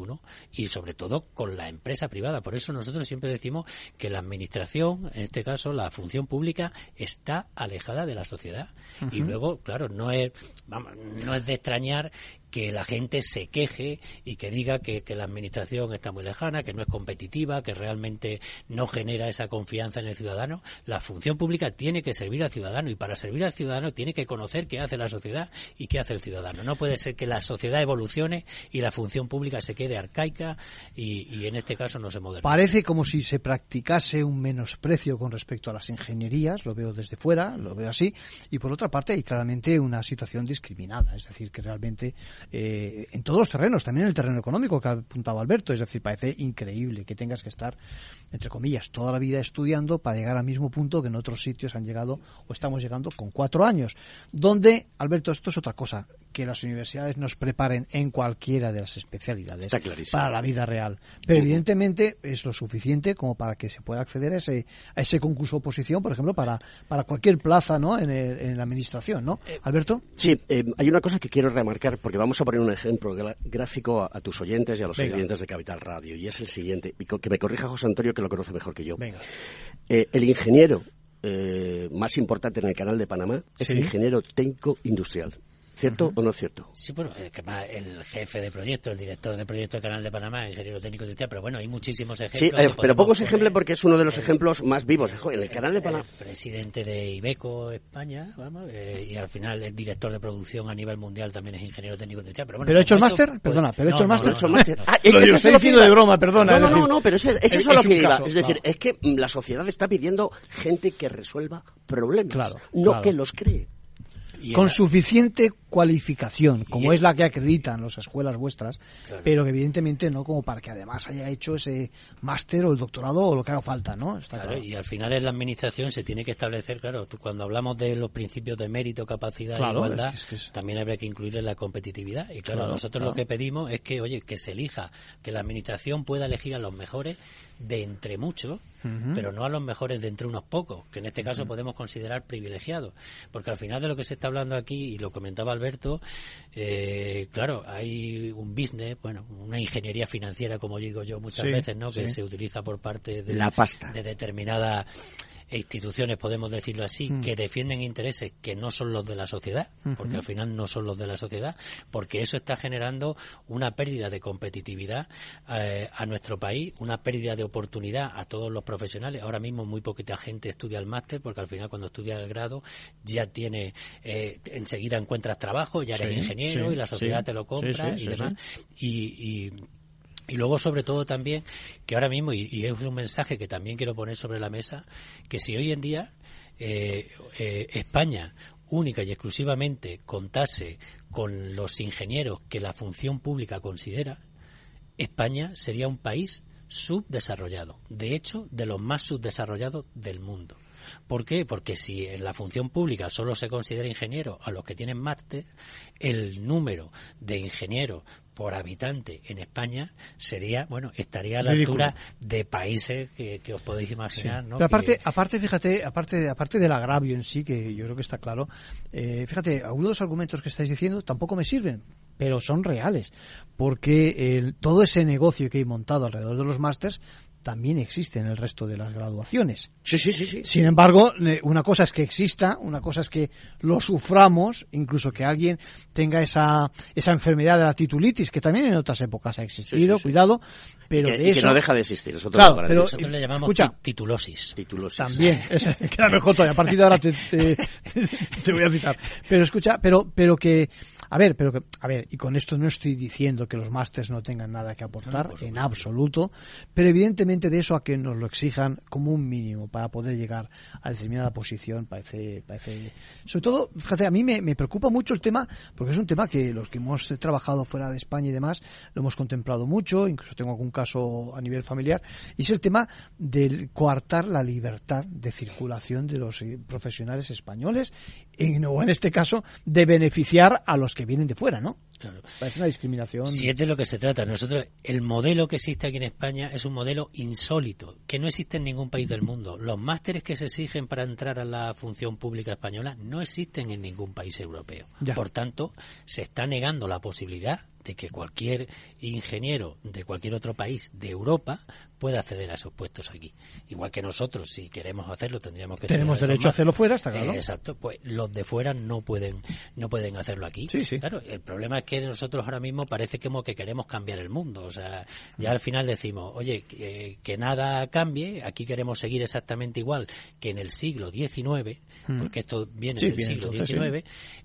y sobre todo con la empresa privada. Por eso nosotros siempre decimos que la administración, en este caso la función pública, está alejada de la sociedad. Y luego, claro, no es, no es de extrañar que la gente se queje y que diga que, la administración está muy lejana, que no es competitiva, que realmente no genera esa confianza en el ciudadano. La función pública tiene que servir al ciudadano y para servir al ciudadano tiene que conocer qué hace la sociedad y qué hace el ciudadano. No puede ser que la sociedad evolucione y la función pública se quede arcaica y, en este caso no se modernice. Parece como si se practicase un menosprecio con respecto a las ingenierías, lo veo desde fuera, lo veo así, y por otra parte hay claramente una situación discriminada, es decir, que realmente eh, en todos los terrenos, también en el terreno económico que ha apuntado Alberto. Es decir, parece increíble que tengas que estar, entre comillas, toda la vida estudiando para llegar al mismo punto que en otros sitios han llegado o estamos llegando con cuatro años. Donde, Alberto, esto es otra cosa, que las universidades nos preparen en cualquiera de las especialidades para la vida real. Pero evidentemente es lo suficiente como para que se pueda acceder a ese, a ese concurso oposición, por ejemplo, para, para cualquier plaza ¿no? en, la administración, ¿no? Eh, Alberto. Sí, eh, hay una cosa que quiero remarcar, porque vamos vamos a poner un ejemplo gráfico a, tus oyentes y a los oyentes de Capital Radio, y es el siguiente, que me corrija José Antonio, que lo conoce mejor que yo. Eh, el ingeniero eh, más importante en el canal de Panamá es el ingeniero técnico industrial. ¿Cierto o no es cierto? Sí, bueno, el, el jefe de proyecto, el director de proyecto del Canal de Panamá, ingeniero técnico industrial, pero bueno, hay muchísimos ejemplos. Sí, eh, pero pocos ejemplos porque es uno de los ejemplos más vivos. En el Canal de Panamá. presidente de Ibeco España, vamos, eh, y al final el director de producción a nivel mundial también es ingeniero técnico industrial. Pero, bueno, ¿Pero hecho el máster? Perdona, ¿pero hecho el máster? Ah, lo estoy diciendo de broma, perdona. No, no, no, pero eso es, lo que iba. Es decir, es que la sociedad está pidiendo gente que resuelva problemas, no que los cree con suficiente cualificación, como es la que acreditan las escuelas vuestras, pero que evidentemente no como para que además haya hecho ese máster o el doctorado o lo que haga falta, ¿no? claro, y al final en la administración se tiene que establecer, claro, cuando hablamos de los principios de mérito, capacidad e igualdad, también habría que incluir la competitividad. Y claro, nosotros lo que pedimos es que, oye, que se elija, que la administración pueda elegir a los mejores de entre muchos, pero no a los mejores de entre unos pocos, que en este caso podemos considerar privilegiados. Porque al final de lo que se está hablando aquí, y lo comentaba Alberto, eh, claro, hay un business, bueno, una ingeniería financiera, como digo yo muchas veces, ¿no? Que se utiliza por parte de, la pasta. de determinada instituciones, podemos decirlo así, mm. que defienden intereses que no son los de la sociedad, porque al final no son los de la sociedad, porque eso está generando una pérdida de competitividad eh, a nuestro país, una pérdida de oportunidad a todos los profesionales. Ahora mismo muy poquita gente estudia el máster, porque al final cuando estudia el grado ya tiene, eh, enseguida encuentras trabajo, ya eres ingeniero y la sociedad te lo compra y demás. y, y y luego, sobre todo, también, que ahora mismo, y, es un mensaje que también quiero poner sobre la mesa, que si hoy en día eh, eh, España única y exclusivamente contase con los ingenieros que la función pública considera, España sería un país subdesarrollado, de hecho, de los más subdesarrollados del mundo. ¿Por qué? Porque si en la función pública solo se considera ingeniero a los que tienen máster, el número de ingenieros por habitante en España sería, bueno, estaría a la altura de países que, os podéis imaginar, ¿no? Pero aparte, aparte, fíjate, aparte, aparte del agravio en sí, que yo creo que está claro, eh, fíjate, algunos de los argumentos que estáis diciendo tampoco me sirven, pero son reales, porque el, todo ese negocio que hay montado alrededor de los másters también existe en el resto de las graduaciones. Sí, sí, sí, sí. Sin embargo, una cosa es que exista, una cosa es que lo suframos, incluso que alguien tenga esa, esa enfermedad de la titulitis, que también en otras épocas ha existido, cuidado, pero que, de eso... que no deja de existir. Nosotros, claro, pero, nosotros le llamamos escucha, titulosis. Titulosis. También, queda mejor todavía. A partir de ahora te, te, te, voy a citar. Pero escucha, pero, pero que a ver, pero que, a ver, y con esto no estoy diciendo que los másters no tengan nada que aportar, en absoluto, pero evidentemente de eso a que nos lo exijan como un mínimo para poder llegar a determinada posición, parece, parece, sobre todo, fíjate, a mí me, me preocupa mucho el tema, porque es un tema que los que hemos trabajado fuera de España y demás, lo hemos contemplado mucho, incluso tengo algún caso a nivel familiar, y es el tema del coartar la libertad de circulación de los eh, profesionales españoles, en, o en este caso, de beneficiar a los que vienen de fuera, ¿no? Claro. Parece una discriminación. Si es de lo que se trata. Nosotros, el modelo que existe aquí en España es un modelo insólito, que no existe en ningún país del mundo. Los másteres que se exigen para entrar a la función pública española no existen en ningún país europeo. Por tanto, se está negando la posibilidad de que cualquier ingeniero de cualquier otro país de Europa pueda acceder a esos puestos aquí. Igual que nosotros, si queremos hacerlo, tendríamos que tenemos derecho a hacerlo fuera, está claro. exacto, pues los de fuera no pueden no pueden hacerlo aquí. Sí, sí. Claro, el problema es que nosotros ahora mismo parece como que queremos cambiar el mundo, o sea, ya al final decimos, oye, que, nada cambie, aquí queremos seguir exactamente igual que en el siglo XIX, hmm. porque esto viene del siglo XIX,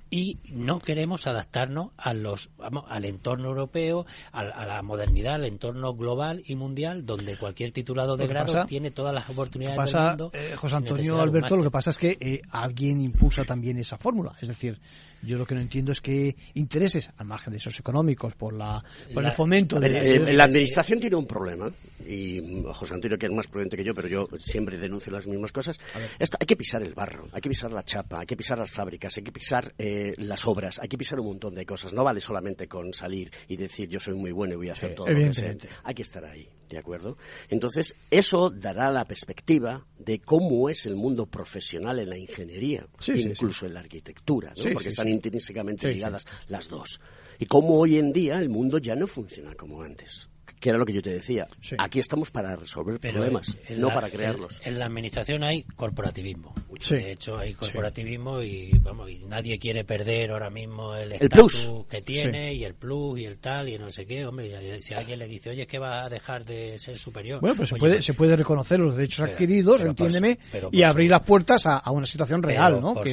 y no queremos adaptarnos a los vamos al entorno europeo a, la modernidad al entorno global y mundial donde cualquier titulado de grado tiene todas las oportunidades del mundo eh, José Antonio Alberto lo que pasa es que eh, alguien impulsa también esa fórmula. Es decir yo lo que no entiendo es que intereses, al margen de esos económicos, por, la, por el fomento de... Eh, la, administración tiene un problema, y José Antonio, que es más prudente que yo, pero yo siempre denuncio las mismas cosas. Esto, hay que pisar el barro, hay que pisar la chapa, hay que pisar las fábricas, hay que pisar eh, las obras, hay que pisar un montón de cosas. No vale solamente con salir y decir yo soy muy bueno y voy a hacer todo lo que sé. Hay que estar ahí, ¿de acuerdo? Entonces, eso dará la perspectiva de cómo es el mundo profesional en la ingeniería, Sí, sí, incluso en la arquitectura, ¿no? Porque están. Intrínsecamente Sí, sí. ligadas las dos. Y cómo hoy en día el mundo ya no funciona como antes, que era lo que yo te decía. Aquí estamos para resolver Pero problemas, en no la- para crearlos. En, en la administración hay corporativismo. Sí. De hecho, hay corporativismo y, vamos, y nadie quiere perder ahora mismo el El estatus plus. que tiene y el plus y el tal y no sé qué. Hombre, si alguien le dice, oye, es que va a dejar de ser superior. Bueno, pues se Oye, puede, pues- se puede reconocer los derechos Pero- adquiridos, pero por entiéndeme, pero y por abrir las puertas a, a una situación real, Pero, ¿no? Por que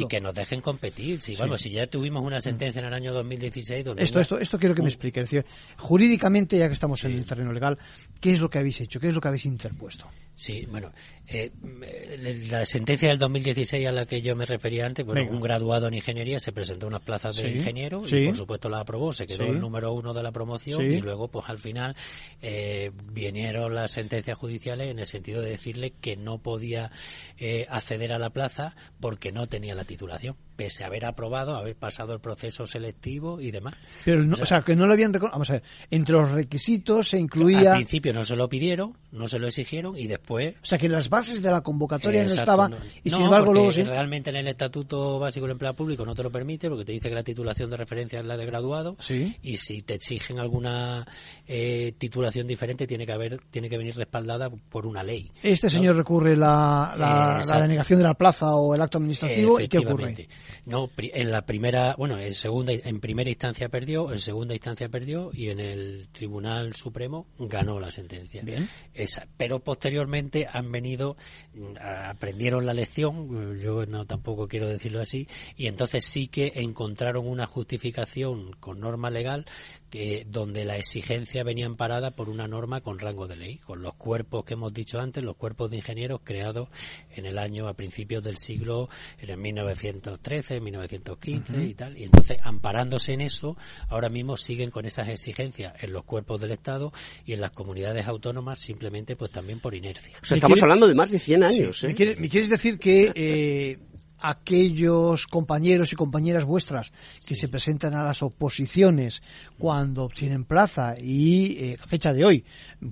y que nos dejen competir. Si, Sí. vamos, si ya tuvimos una sentencia en el año 2016 donde Esto, una- esto, esto quiero que me un- explique. Es decir, jurídicamente, ya que estamos en el terreno legal, ¿qué es lo que habéis hecho? ¿Qué es lo que habéis interpuesto? Sí, bueno, eh, eh, la sentencia del 2016 a la que yo me refería antes, bueno, Venga. un graduado en ingeniería se presentó a unas plazas de Sí, ingeniero sí. y por supuesto la aprobó, se quedó el número uno de la promoción y luego pues al final eh, vinieron las sentencias judiciales en el sentido de decirle que no podía eh, acceder a la plaza porque no tenía la titulación, pese a haber aprobado, haber pasado el proceso selectivo y demás. Pero, no, O sea, o sea, que no lo habían reconocido. Vamos a ver, entre los requisitos se incluía. Al principio no se lo pidieron, no se lo exigieron y después O sea, que las bases de la convocatoria no estaban. no. Y sin embargo, luego sí. realmente en el Estatuto Básico del Empleo Público no te lo permite porque te dice que la titulación de referencia es la de graduado Sí. y si te exigen alguna eh, titulación diferente tiene que haber tiene que venir respaldada por una ley. Este señor recurre la, la, la denegación de la plaza o el acto administrativo y ¿qué ocurre? No, en la primera, bueno, en segunda, en primera instancia perdió, en segunda instancia perdió y en el Tribunal Supremo ganó la sentencia. Bien. Esa. Pero posteriormente han venido, mm, aprendieron la lección, yo no tampoco quiero decirlo así, y entonces sí que encontraron una justificación con norma legal que donde la exigencia venía amparada por una norma con rango de ley, con los cuerpos que hemos dicho antes, los cuerpos de ingenieros creados en el año a principios del siglo, en el 1913, 1915 Ujú. y tal. Y entonces, amparándose en eso, ahora mismo siguen con esas exigencias en los cuerpos del Estado y en las comunidades autónomas simplemente pues también por inercia. O sea, estamos hablando de más de 100 años, Sí. ¿eh? ¿Me, quiere- me quieres decir que eh, aquellos compañeros y compañeras vuestras que se presentan a las oposiciones cuando obtienen plaza y eh, a fecha de hoy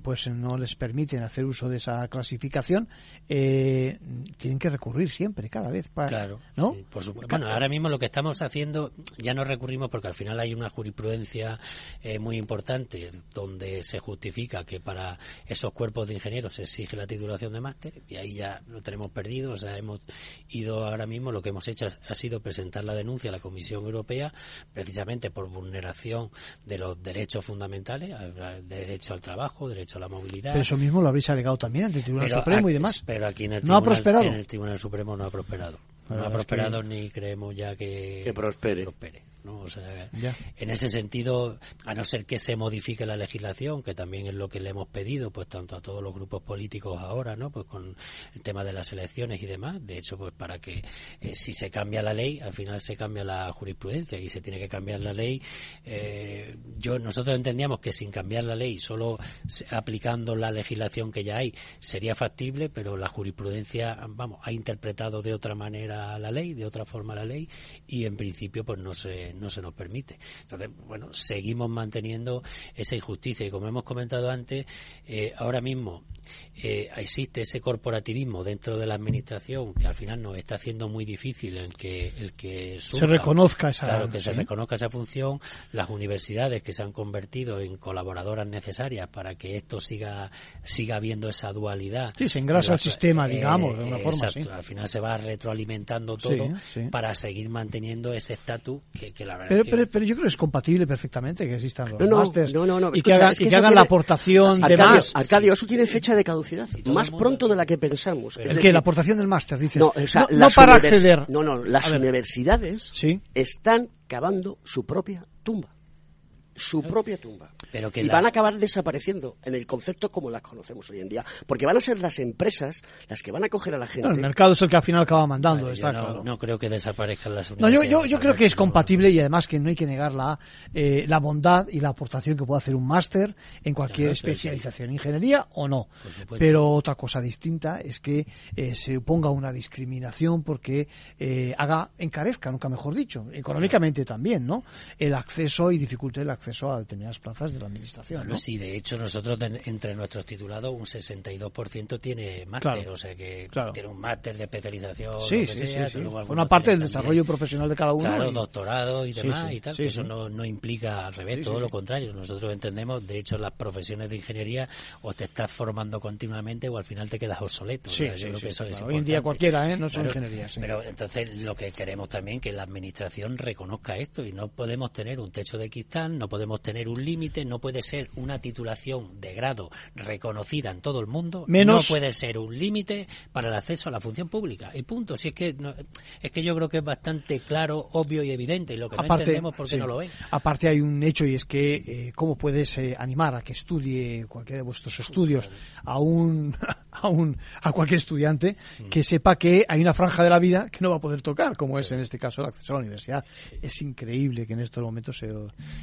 pues no les permiten hacer uso de esa clasificación eh, tienen que recurrir siempre cada vez para, Claro, ¿no? sí, por supuesto. Bueno, ahora mismo lo que estamos haciendo, ya no recurrimos porque al final hay una jurisprudencia eh, muy importante donde se justifica que para esos cuerpos de ingenieros se exige la titulación de máster y ahí ya lo tenemos perdido. O sea, hemos ido ahora mismo, lo que hemos hecho ha sido presentar la denuncia a la Comisión Europea precisamente por vulneración de los derechos fundamentales, al- derecho al trabajo, derecho a la movilidad. pero eso mismo lo habréis alegado también ante el Tribunal Pero Supremo y demás Pero aquí en el no ha tribunal- prosperado En el Tribunal Supremo no ha prosperado. No ha verdad es que- prosperado ni creemos ya que, Que prospere. ¿No? O sea, Ya. en ese sentido, a no ser que se modifique la legislación, que también es lo que le hemos pedido, pues tanto a todos los grupos políticos ahora, ¿no? Pues con el tema de las elecciones y demás. De hecho, pues para que eh, si se cambia la ley, al final se cambia la jurisprudencia y se tiene que cambiar la ley. Eh, yo nosotros entendíamos que sin cambiar la ley, solo aplicando la legislación que ya hay, sería factible, pero la jurisprudencia, vamos, ha interpretado de otra manera la ley, de otra forma la ley, y en principio, pues no se no se nos permite. Entonces, bueno, seguimos manteniendo esa injusticia y como hemos comentado antes, eh, ahora mismo eh, existe ese corporativismo dentro de la administración que al final nos está haciendo muy difícil el que el que surja, reconozca esa- claro, que se reconozca esa función, las universidades que se han convertido en colaboradoras necesarias para que esto siga siga habiendo esa dualidad. Sí, se engrasa el sistema, digamos, de eh, alguna forma, exacto, sí. Al final se va retroalimentando todo sí. para seguir manteniendo ese estatus que, que la verdad Pero, es que- pero, pero yo creo que es compatible perfectamente que existan los No, no, másters no, no, no, y que, hagan, es que y que eso hagan tiene- la aportación de Arcadio, más. Arcadio, eso tiene fecha de caducidad, más pronto de la que pensamos. Es ¿El decir, qué? La aportación del máster, dices. No, o sea, no, no las para acceder. No, no, las universidades Sí. están cavando su propia tumba. Su propia tumba. Pero que y la- van a acabar desapareciendo en el concepto como las conocemos hoy en día. Porque van a ser las empresas las que van a coger a la gente. No, el mercado es el que al final acaba mandando, está no, claro. no creo que desaparezcan las No, yo, yo, yo creo que es compatible y además que no hay que negar la, eh, la bondad y la aportación que puede hacer un máster en cualquier especialización, ingeniería o no. Pero otra cosa distinta es que eh, se ponga una discriminación porque eh, haga, encarezca, nunca mejor dicho, económicamente también, ¿no? El acceso y dificulte el acceso acceso a determinadas plazas de la administración. Bueno, sí, de hecho nosotros entre nuestros titulados un 62% tiene máster, o sea que tiene un máster de especialización, sí, sí, sí, Una parte del desarrollo profesional de cada uno. Claro, doctorado y demás y tal, eso no, no implica al revés, todo lo contrario. Nosotros entendemos, de hecho, las profesiones de ingeniería o te estás formando continuamente o al final te quedas obsoleto. Sí, yo creo que eso es Hoy en día cualquiera, ¿eh? No son ingenierías. Pero entonces lo que queremos también que la administración reconozca esto y no podemos tener un techo de cristal, no podemos tener un límite, no puede ser una titulación de grado reconocida en todo el mundo, no puede ser un límite para el acceso a la función pública. Y punto. Si es que es que yo creo que es bastante claro, obvio y evidente y lo que no entendemos porque no lo ven. Aparte hay un hecho y es que eh, cómo puedes eh, animar a que estudie cualquiera de vuestros estudios a un a un a cualquier estudiante que sepa que hay una franja de la vida que no va a poder tocar, como es en este caso el acceso a la universidad. Es increíble que en estos momentos se,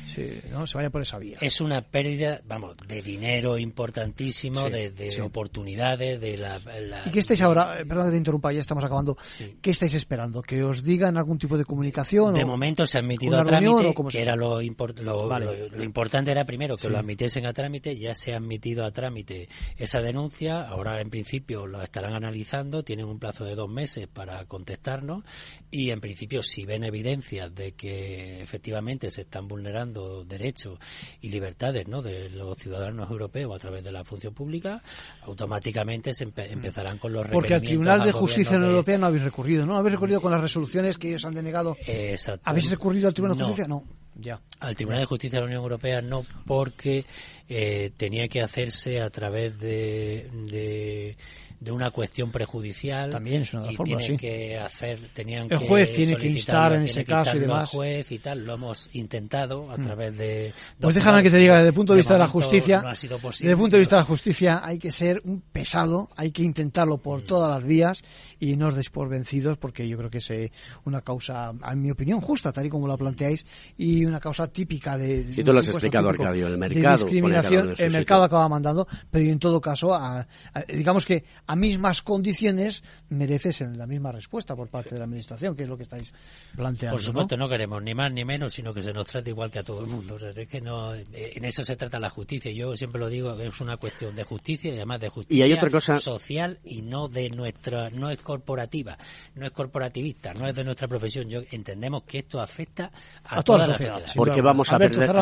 se, ¿no? se vaya por esa vía. Es una pérdida, vamos, de dinero importantísimo, de, oportunidades, de la, ¿Y qué estáis ahora? Perdón que te interrumpa, ya estamos acabando. ¿Qué estáis esperando? ¿Que os digan algún tipo de comunicación? De momento se ha admitido a trámite, que era lo, lo, importante era primero que lo admitiesen a trámite, ya se ha admitido a trámite esa denuncia, ahora en principio lo estarán analizando, tienen un plazo de dos meses para contestarnos y en principio si ven evidencias de que efectivamente se están vulnerando derechos y libertades ¿no? de los ciudadanos europeos a través de la función pública, automáticamente se empezarán con los Porque al Tribunal de Justicia Europea no habéis recurrido, ¿no? ¿Habéis recurrido con las resoluciones que ellos han denegado? Exacto. ¿Habéis recurrido al Tribunal de Justicia? No. Ya. Al Tribunal de Justicia de la Unión Europea no, porque eh, tenía que hacerse a través de de una cuestión prejudicial también es una y forma, tienen que hacer tenían el juez tiene que instar en ese caso y demás. juez y tal. Lo hemos intentado a mm. través de pues déjame que te diga desde el punto de, vista de la justicia desde el punto de vista de la justicia hay que ser un pesado hay que intentarlo por mm. todas las vías y no os deis por vencidos porque yo creo que es eh, una causa en mi opinión justa tal y como la planteáis y una causa típica de si tú lo has explicado Arcadio el mercado discriminación el mercado acaba mandando pero en todo caso digamos que a mismas condiciones mereces la misma respuesta por parte de la Administración, que es lo que estáis planteando. Por supuesto, ¿no? queremos ni más ni menos, sino que se nos trate igual que a todo el mundo. es que no, en eso se trata la justicia. Yo siempre lo digo, que es una cuestión de justicia y además de justicia y hay otra cosa... social y no de nuestra, no es corporativa, no es corporativista, no es de nuestra profesión. Yo entendemos que esto afecta a, toda, la sociedad. Porque vamos a, perder,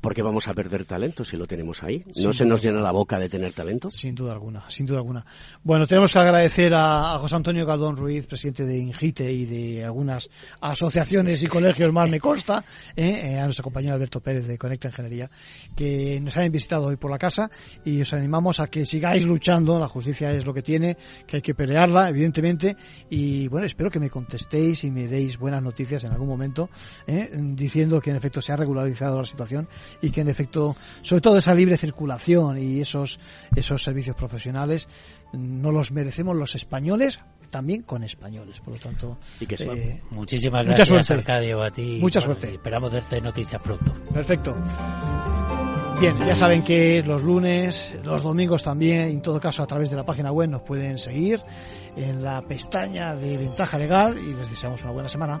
porque vamos a perder talento si lo tenemos ahí. No se nos llena la boca de tener talento. Sin duda alguna, sin duda alguna. Bueno, tenemos que agradecer a, José Antonio Galdón Ruiz, presidente de Ingite y de algunas asociaciones y colegios más, me consta, eh, eh, a nuestro compañero Alberto Pérez de Conecta Ingeniería, que nos hayan visitado hoy por la casa y os animamos a que sigáis luchando. La justicia es lo que tiene, que hay que pelearla, evidentemente. Y bueno, espero que me contestéis y me deis buenas noticias en algún momento, eh, diciendo que en efecto se ha regularizado la situación y que en efecto, sobre todo esa libre circulación y esos, esos servicios profesionales, no los merecemos los españoles también con españoles. Por lo tanto y que eh, muchísimas gracias mucha suerte. Arcadio a ti. Mucha suerte. esperamos darte noticias pronto. Perfecto. Bien ya saben que los lunes los domingos también en todo caso a través de la página web nos pueden seguir en la pestaña de ventaja legal y les deseamos una buena semana